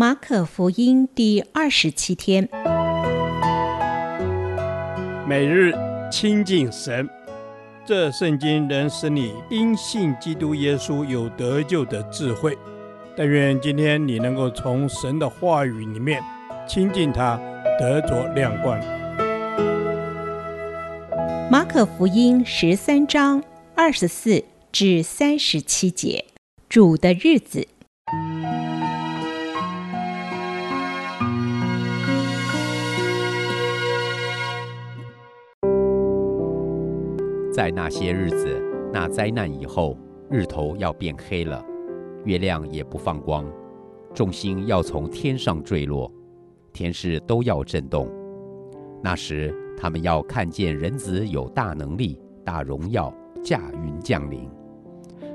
马可福音第二十七天，每日亲近神，这圣经能使你因信基督耶稣有得救的智慧。但愿今天你能够从神的话语里面亲近他，得着亮光。马可福音十三章二十四至三十七节，主的日子。在那些日子，那灾难以后，日头要变黑了，月亮也不放光，众星要从天上坠落，天势都要震动。那时，他们要看见人子有大能力、大荣耀，驾云降临。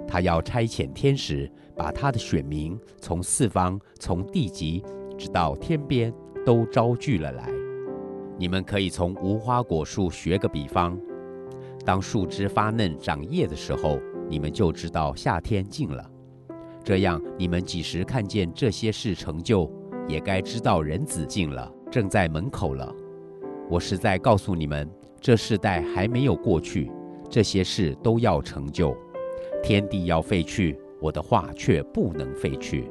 他要差遣天使，把他的选民从四方、从地极直到天边都招聚了来。你们可以从无花果树学个比方。当树枝发嫩长叶的时候，你们就知道夏天近了。这样，你们几时看见这些事成就，也该知道人子近了，正在门口了。我实在告诉你们，这世代还没有过去，这些事都要成就。天地要废去，我的话却不能废去。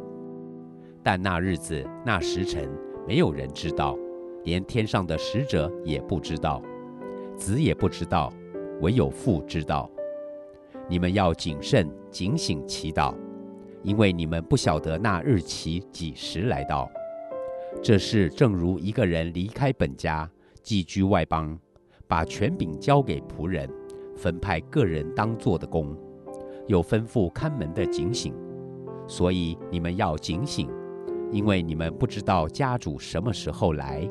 但那日子、那时辰，没有人知道，连天上的使者也不知道，子也不知道。唯有父知道，你们要谨慎警醒祈祷，因为你们不晓得那日期几时来到。这事正如一个人离开本家，寄居外邦，把权柄交给仆人，分派个人当做的工，又吩咐看门的警醒。所以你们要警醒，因为你们不知道家主什么时候来，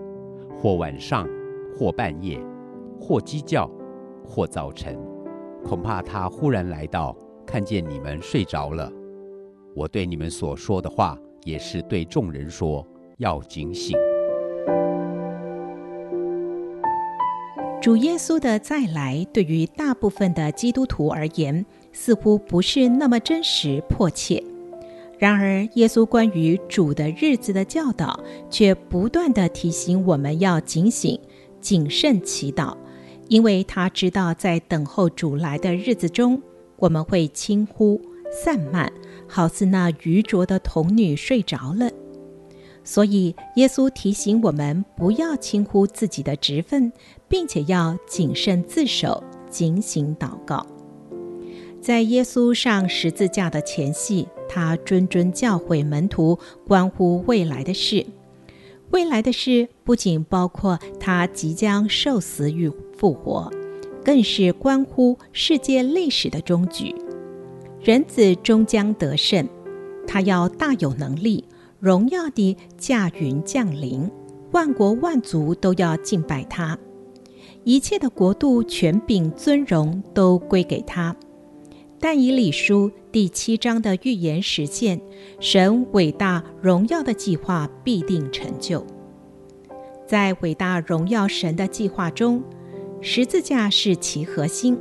或晚上，或半夜，或鸡叫。或早晨，恐怕他忽然来到，看见你们睡着了。我对你们所说的话，也是对众人说，要警醒。主耶稣的再来，对于大部分的基督徒而言，似乎不是那么真实迫切。然而，耶稣关于主的日子的教导，却不断地提醒我们要警醒、谨慎祈祷。因为他知道，在等候主来的日子中，我们会轻忽、散漫，好似那愚拙的童女睡着了。所以，耶稣提醒我们不要轻忽自己的职分，并且要谨慎自守、警醒祷告。在耶稣上十字架的前夕，他谆谆教诲门徒关乎未来的事。未来的事不仅包括他即将受死与复活，更是关乎世界历史的终局。人子终将得胜，他要大有能力、荣耀地驾云降临，万国万族都要敬拜他，一切的国度、权柄、尊荣都归给他。但以理书第七章的预言实现，神伟大荣耀的计划必定成就。在伟大荣耀神的计划中，十字架是其核心。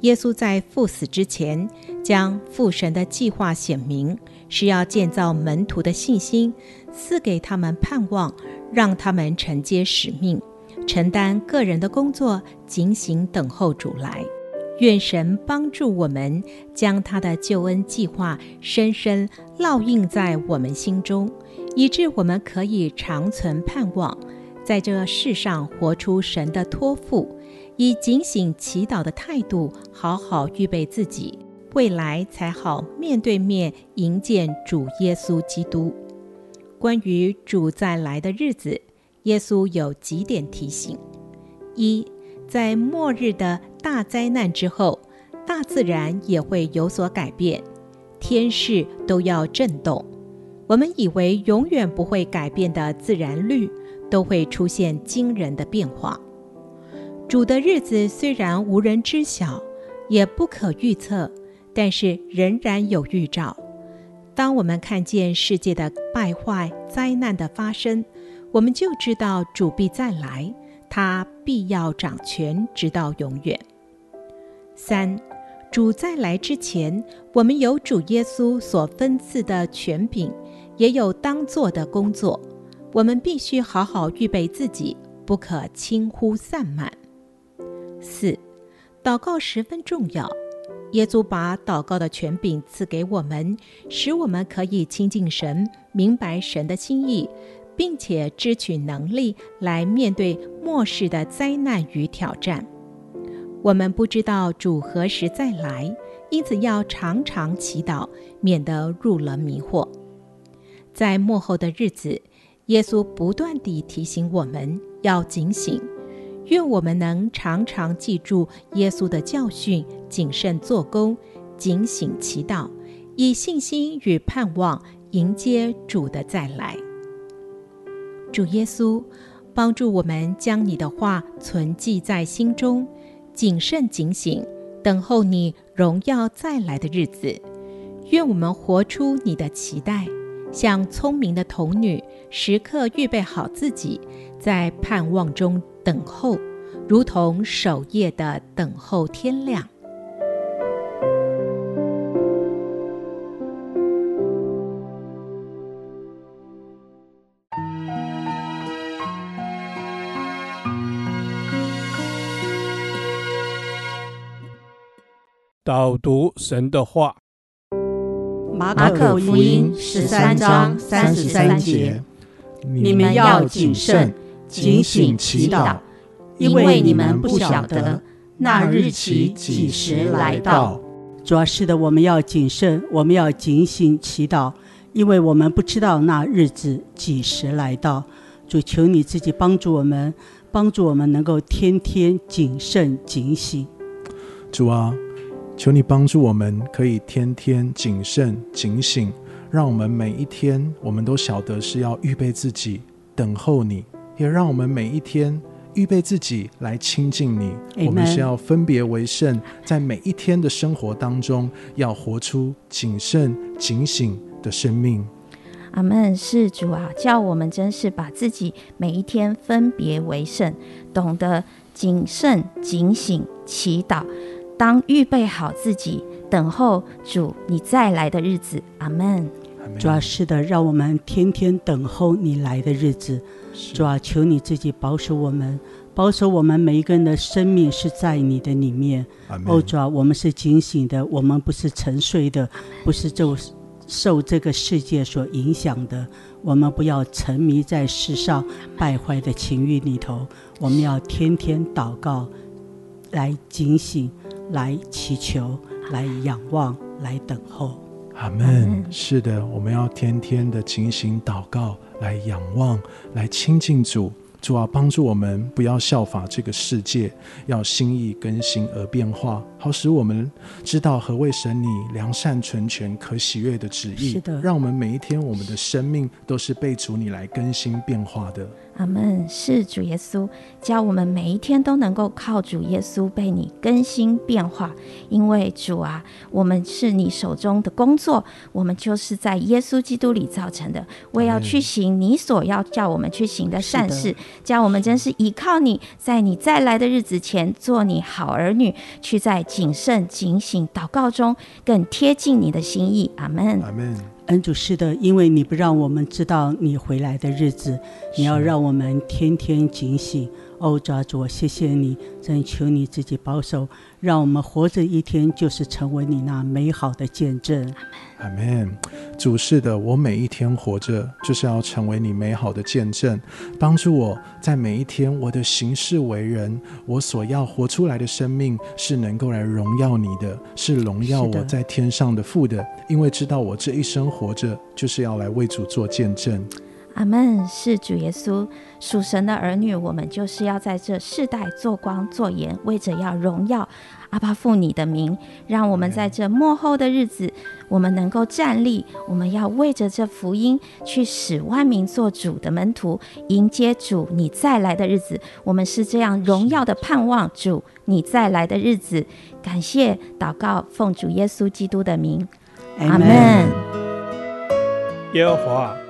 耶稣在赴死之前，将父神的计划显明，是要建造门徒的信心，赐给他们盼望，让他们承接使命，承担个人的工作，警醒等候主来。愿神帮助我们，将他的救恩计划深深烙印在我们心中，以致我们可以长存盼望，在这世上活出神的托付，以警醒祈祷的态度，好好预备自己，未来才好面对面迎见主耶稣基督。关于主再来的日子，耶稣有几点提醒：一，在末日的大灾难之后，大自然也会有所改变，天势都要震动。我们以为永远不会改变的自然律，都会出现惊人的变化。主的日子虽然无人知晓，也不可预测，但是仍然有预兆。当我们看见世界的败坏、灾难的发生，我们就知道主必再来。他必要掌权，直到永远。三，主再来之前，我们有主耶稣所分赐的权柄，也有当做的工作。我们必须好好预备自己，不可轻忽散漫。四，祷告十分重要。耶稣把祷告的权柄赐给我们，使我们可以亲近神，明白神的心意，并且支取能力来面对末世的灾难与挑战。我们不知道主何时再来，因此要常常祈祷，免得入了迷惑。在末后的日子，耶稣不断地提醒我们要警醒。愿我们能常常记住耶稣的教训，谨慎做工，警醒祈祷，以信心与盼望迎接主的再来。主耶稣，帮助我们将你的话存记在心中，谨慎警醒，等候你荣耀再来的日子。愿我们活出你的期待，像聪明的童女，时刻预备好自己，在盼望中。等候，如同守夜的等候天亮。导读神的话，马可福音十三章三十三节：你们要谨慎。警醒祈祷，因为你们不晓得那日期几时来到。主要是的，我们要谨慎，我们要警醒祈祷，因为我们不知道那日子几时来到。主，求你自己帮助我们，帮助我们能够天天谨慎警醒。主啊，求你帮助我们，可以天天谨慎警醒，让我们每一天，我们都晓得是要预备自己，等候你。也让我们每一天预备自己来亲近你。Amen 我们是要分别为圣，在每一天的生活当中，要活出谨慎警醒的生命。阿门。是主啊，叫我们真是把自己每一天分别为圣，懂得谨慎警醒祈祷，当预备好自己，等候主你再来的日子。阿门。主啊，是的，让我们天天等候你来的日子。主啊，求你自己保守我们，保守我们每一个人的生命是在你的里面。哦，主啊，我们是警醒的，我们不是沉睡的，不是就受这个世界所影响的。我们不要沉迷在世上败坏的情欲里头，我们要天天祷告，来警醒，来祈求，来仰望，来等候。阿门。是的，我们要天天的警醒祷告，来仰望，来亲近主。主啊，帮助我们不要效法这个世界，要心意更新而变化，好使我们知道何谓神你良善、纯全、可喜悦的旨意。是的，让我们每一天，我们的生命都是被主你来更新变化的。阿门。是主耶稣教我们每一天都能够靠主耶稣被你更新变化，因为主啊，我们是你手中的工作，我们就是在耶稣基督里造成的，为要去行你所要叫我们去行的善事。叫我们真是依靠你，在你再来的日子前做你好儿女，去在谨慎警醒祷告中更贴近你的心意。阿门。阿门。恩主是的，因为你不让我们知道你回来的日子，你要让我们天天警醒。哦，主啊，主，谢谢你，真求你自己保守，让我们活着一天就是成为你那美好的见证。阿门。主是的，我每一天活着就是要成为你美好的见证，帮助我在每一天我的行事为人，我所要活出来的生命是能够来荣耀你的，是荣耀我在天上的父的，的因为知道我这一生活着就是要来为主做见证。阿门。是主耶稣属神的儿女，我们就是要在这世代做光做盐，为着要荣耀阿爸父你的名，让我们在这末后的日子，我们能够站立。我们要为着这福音去使万民做主的门徒，迎接主你再来的日子。我们是这样荣耀的盼望主你再来的日子。感谢祷告，奉主耶稣基督的名，阿门。耶和华。